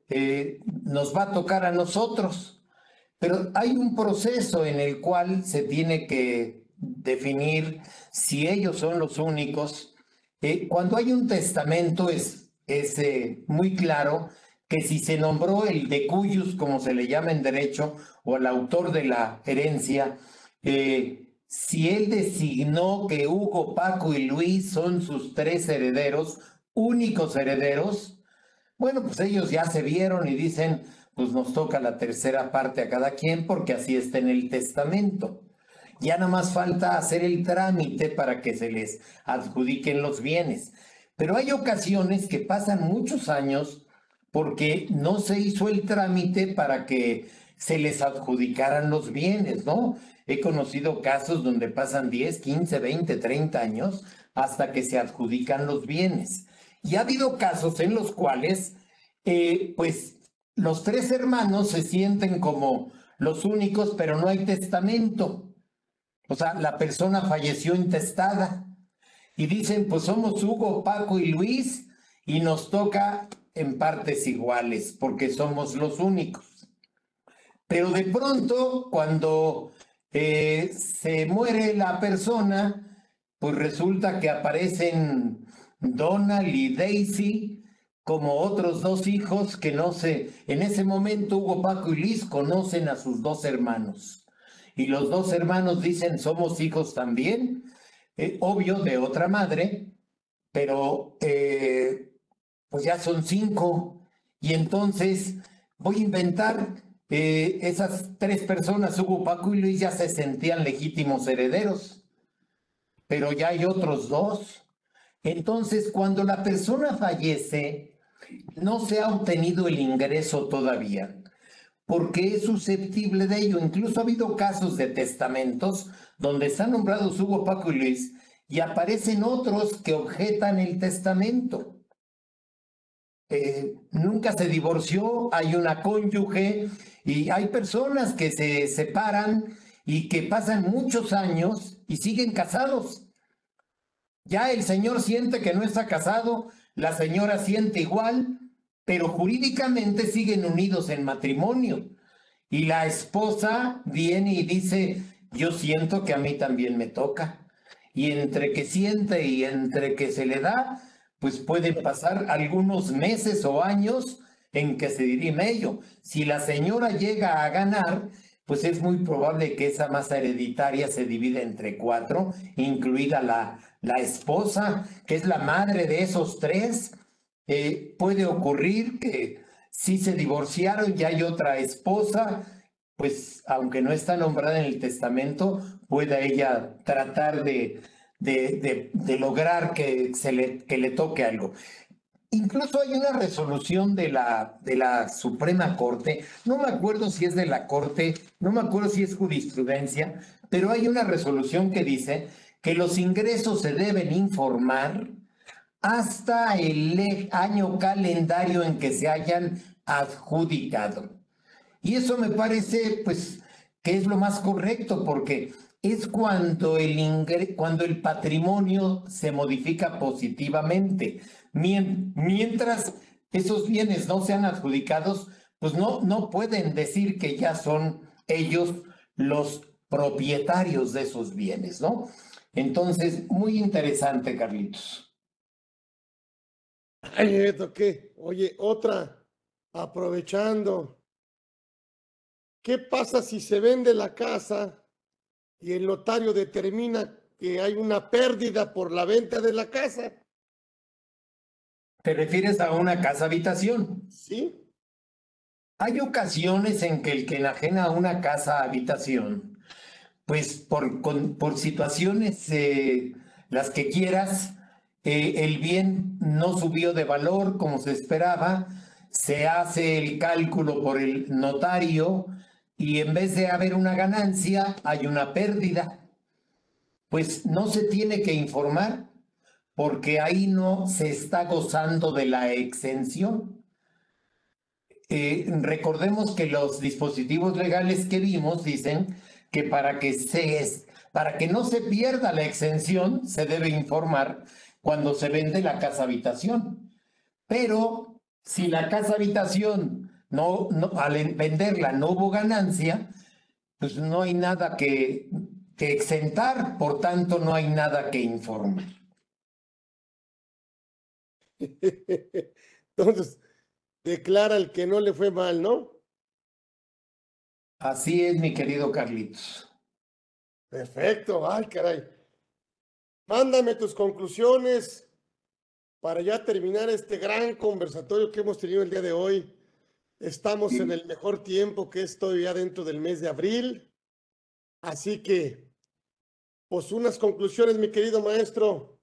eh, nos va a tocar a nosotros. Pero hay un proceso en el cual se tiene que definir si ellos son los únicos. Eh, cuando hay un testamento es, es eh, muy claro que si se nombró el de cuyos, como se le llama en derecho, o el autor de la herencia, eh, si él designó que Hugo, Paco y Luis son sus tres herederos, únicos herederos, bueno, pues ellos ya se vieron y dicen, pues nos toca la tercera parte a cada quien porque así está en el testamento. Ya nada más falta hacer el trámite para que se les adjudiquen los bienes. Pero hay ocasiones que pasan muchos años porque no se hizo el trámite para que se les adjudicaran los bienes, ¿no? He conocido casos donde pasan 10, 15, 20, 30 años hasta que se adjudican los bienes. Y ha habido casos en los cuales, eh, pues, los tres hermanos se sienten como los únicos, pero no hay testamento. O sea, la persona falleció intestada. Y dicen, pues somos Hugo, Paco y Luis y nos toca en partes iguales porque somos los únicos. Pero de pronto, cuando eh, se muere la persona, pues resulta que aparecen Donald y Daisy como otros dos hijos que no sé, en ese momento Hugo, Paco y Luis conocen a sus dos hermanos y los dos hermanos dicen somos hijos también, eh, obvio de otra madre, pero eh, pues ya son cinco y entonces voy a inventar eh, esas tres personas, Hugo, Paco y Luis, ya se sentían legítimos herederos, pero ya hay otros dos. Entonces, cuando la persona fallece, no se ha obtenido el ingreso todavía porque es susceptible de ello. Incluso ha habido casos de testamentos donde están nombrados Hugo, Paco y Luis y aparecen otros que objetan el testamento. Eh, nunca se divorció, hay una cónyuge y hay personas que se separan y que pasan muchos años y siguen casados. Ya el señor siente que no está casado, la señora siente igual, pero jurídicamente siguen unidos en matrimonio. Y la esposa viene y dice, yo siento que a mí también me toca. Y entre que siente y entre que se le da, pues pueden pasar algunos meses o años en que se dirime ello. Si la señora llega a ganar, pues es muy probable que esa masa hereditaria se divida entre cuatro, incluida la, la esposa, que es la madre de esos tres, eh, puede ocurrir que si se divorciaron y hay otra esposa, pues aunque no está nombrada en el testamento, pueda ella tratar de, de, de, lograr que, se le, que le toque algo. Incluso hay una resolución de la, de la Suprema Corte, no me acuerdo si es de la Corte, no me acuerdo si es jurisprudencia, pero hay una resolución que dice que los ingresos se deben informar hasta el año calendario en que se hayan adjudicado. Y eso me parece, pues, que es lo más correcto, porque es cuando el, cuando el patrimonio se modifica positivamente. Mientras esos bienes no sean adjudicados, pues no, no pueden decir que ya son ellos los propietarios de esos bienes, ¿no? Entonces, muy interesante, Carlitos. Ay, esto qué. Oye, otra, aprovechando. ¿Qué pasa si se vende la casa y el notario determina que hay una pérdida por la venta de la casa? ¿Te refieres a una casa habitación? Sí. Hay ocasiones en que el que enajena una casa habitación, pues por, por situaciones, eh, las que quieras, eh, el bien no subió de valor como se esperaba, se hace el cálculo por el notario y en vez de haber una ganancia, hay una pérdida. Pues no se tiene que informar porque ahí no se está gozando de la exención. Eh, recordemos que los dispositivos legales que vimos dicen que para que, se, para que no se pierda la exención se debe informar cuando se vende la casa habitación. Pero si la casa habitación no, no al venderla no hubo ganancia, pues no hay nada que, que exentar, por tanto no hay nada que informar. Entonces, declara el que no le fue mal, ¿no? Así es, mi querido Carlitos. Perfecto, ay, caray. Mándame tus conclusiones para ya terminar este gran conversatorio que hemos tenido el día de hoy. Estamos en el mejor tiempo que es todavía dentro del mes de abril. Así que, pues unas conclusiones, mi querido maestro.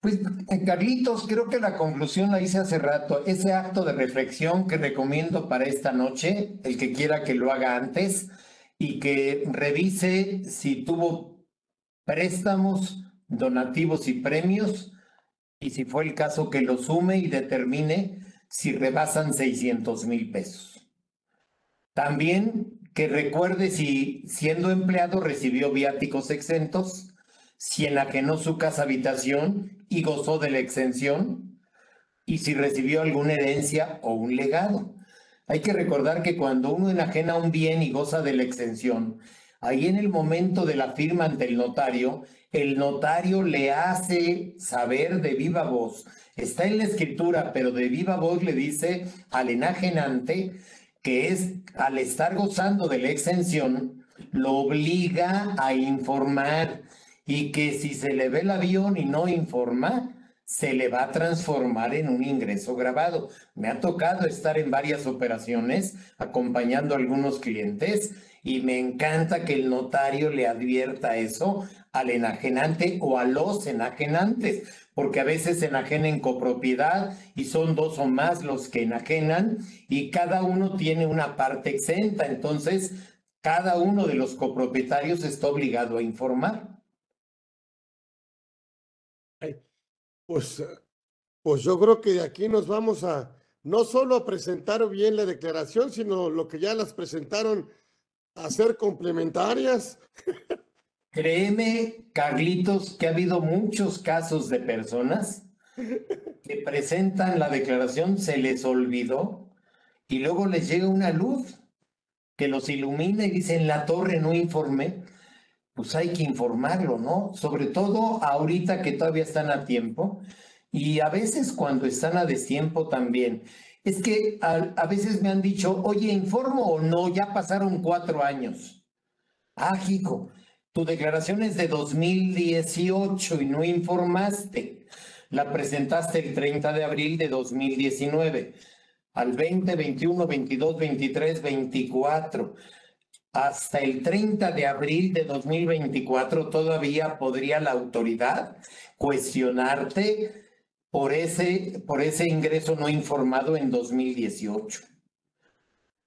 Pues, eh, Carlitos, creo que la conclusión la hice hace rato. Ese acto de reflexión que recomiendo para esta noche, el que quiera que lo haga antes y que revise si tuvo préstamos, donativos y premios, y si fue el caso que lo sume y determine si rebasan 600 mil pesos. También que recuerde si siendo empleado recibió viáticos exentos, si enajenó su casa habitación y gozó de la exención, y si recibió alguna herencia o un legado. Hay que recordar que cuando uno enajena un bien y goza de la exención ahí en el momento de la firma ante el notario, el notario le hace saber de viva voz, está en la escritura, pero de viva voz le dice al enajenante que es al estar gozando de la exención, lo obliga a informar y que si se le ve el avión y no informa, se le va a transformar en un ingreso grabado. Me ha tocado estar en varias operaciones acompañando a algunos clientes y me encanta que el notario le advierta eso al enajenante o a los enajenantes, porque a veces enajenen copropiedad y son dos o más los que enajenan y cada uno tiene una parte exenta, entonces cada uno de los copropietarios está obligado a informar. Pues, pues yo creo que de aquí nos vamos a no solo a presentar bien la declaración, sino lo que ya las presentaron hacer complementarias. Créeme, Carlitos, que ha habido muchos casos de personas que presentan la declaración, se les olvidó y luego les llega una luz que los ilumina y dicen la torre no informé. Pues hay que informarlo, ¿no? Sobre todo ahorita que todavía están a tiempo y a veces cuando están a destiempo también es que a, veces me han dicho, oye, ¿informo o no? Ya pasaron cuatro años. Ah, hijo, tu declaración es de 2018 y no informaste. La presentaste el 30 de abril de 2019. Al 20, 21, 22, 23, 24. Hasta el 30 de abril de 2024 todavía podría la autoridad cuestionarte por ese, por ese ingreso no informado en 2018.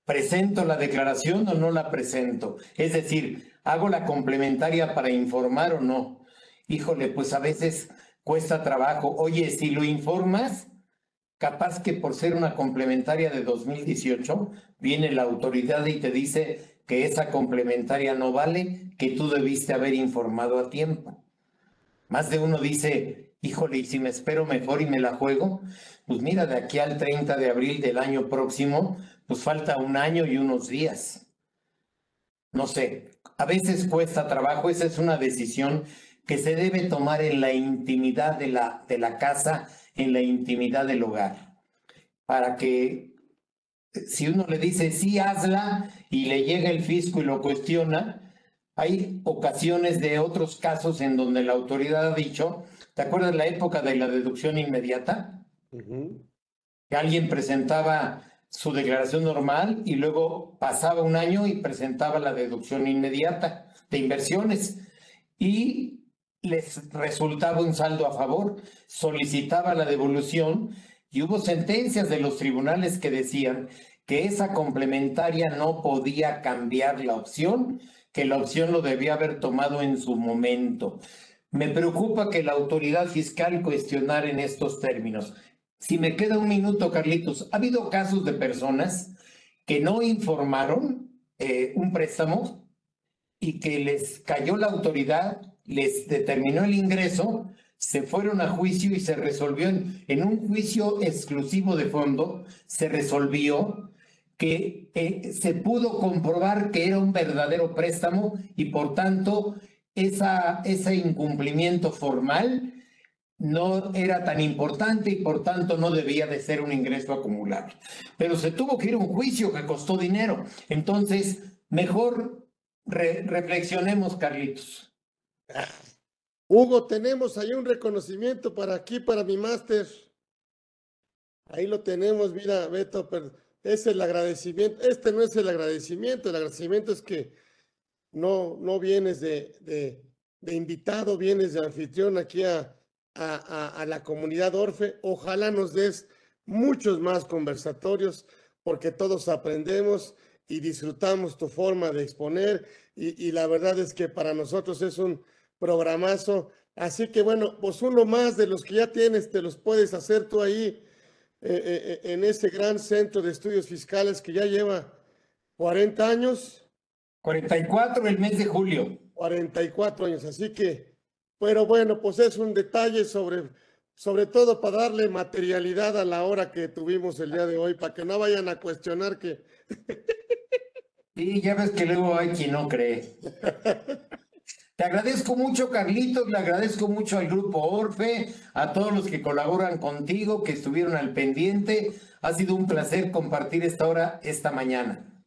¿Presento la declaración o no la presento? Es decir, ¿hago la complementaria para informar o no? Híjole, pues a veces cuesta trabajo. Oye, si lo informas, capaz que por ser una complementaria de 2018, viene la autoridad y te dice que esa complementaria no vale, que tú debiste haber informado a tiempo. Más de uno dice, híjole, y si me espero mejor y me la juego, pues mira, de aquí al 30 de abril del año próximo, pues falta un año y unos días. No sé, a veces cuesta trabajo, esa es una decisión que se debe tomar en la intimidad de la, de la casa, en la intimidad del hogar. Para que si uno le dice sí, hazla y le llega el fisco y lo cuestiona, hay ocasiones de otros casos en donde la autoridad ha dicho, ¿te acuerdas la época de la deducción inmediata? Que alguien presentaba su declaración normal y luego pasaba un año y presentaba la deducción inmediata de inversiones y les resultaba un saldo a favor, solicitaba la devolución y hubo sentencias de los tribunales que decían que esa complementaria no podía cambiar la opción, que la opción lo debía haber tomado en su momento. Me preocupa que la autoridad fiscal cuestionara en estos términos. Si me queda un minuto, Carlitos, ha habido casos de personas que no informaron eh, un préstamo y que les cayó la autoridad, les determinó el ingreso, se fueron a juicio y se resolvió en, un juicio exclusivo de fondo, se resolvió que eh, se pudo comprobar que era un verdadero préstamo y por tanto esa, ese incumplimiento formal no era tan importante y por tanto no debía de ser un ingreso acumulable. Pero se tuvo que ir un juicio que costó dinero. Entonces, mejor reflexionemos, Carlitos. Hugo, tenemos ahí un reconocimiento para aquí, para mi máster. Ahí lo tenemos, mira, Beto, pero es el agradecimiento. Este no es el agradecimiento, el agradecimiento es que no, no vienes de, de, de invitado, vienes de anfitrión aquí a, a, la comunidad Orfe. Ojalá nos des muchos más conversatorios porque todos aprendemos y disfrutamos tu forma de exponer y, la verdad es que para nosotros es un programazo. Así que bueno, pues uno más de los que ya tienes, te los puedes hacer tú ahí eh, eh, eh, en ese gran centro de estudios fiscales que ya lleva 40 años. 44 el mes de julio. 44 años, así que pero bueno, pues es un detalle sobre, sobre todo para darle materialidad a la hora que tuvimos el día de hoy, para que no vayan a cuestionar que... Sí, ya ves que luego hay quien no cree. Te agradezco mucho, Carlitos, le agradezco mucho al grupo Orfe, a todos los que colaboran contigo, que estuvieron al pendiente. Ha sido un placer compartir esta hora esta mañana.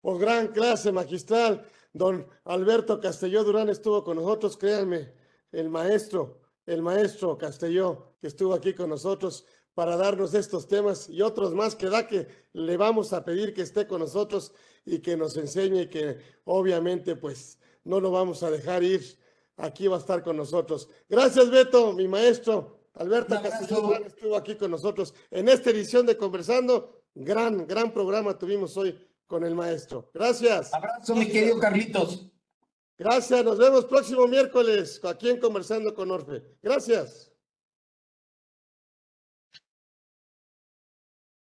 Pues gran clase magistral. Don Alberto Castelló Durán estuvo con nosotros, créanme el maestro, el maestro Castelló, que estuvo aquí con nosotros para darnos estos temas y otros más que da que le vamos a pedir que esté con nosotros y que nos enseñe y que obviamente pues no lo vamos a dejar ir. Aquí va a estar con nosotros. Gracias Beto, mi maestro. Alberto Castelló estuvo aquí con nosotros en esta edición de Conversando. Gran, gran programa tuvimos hoy con el maestro. Gracias. Abrazo, mi querido Carlitos. Gracias, nos vemos próximo miércoles aquí en Conversando con Orfe. Gracias.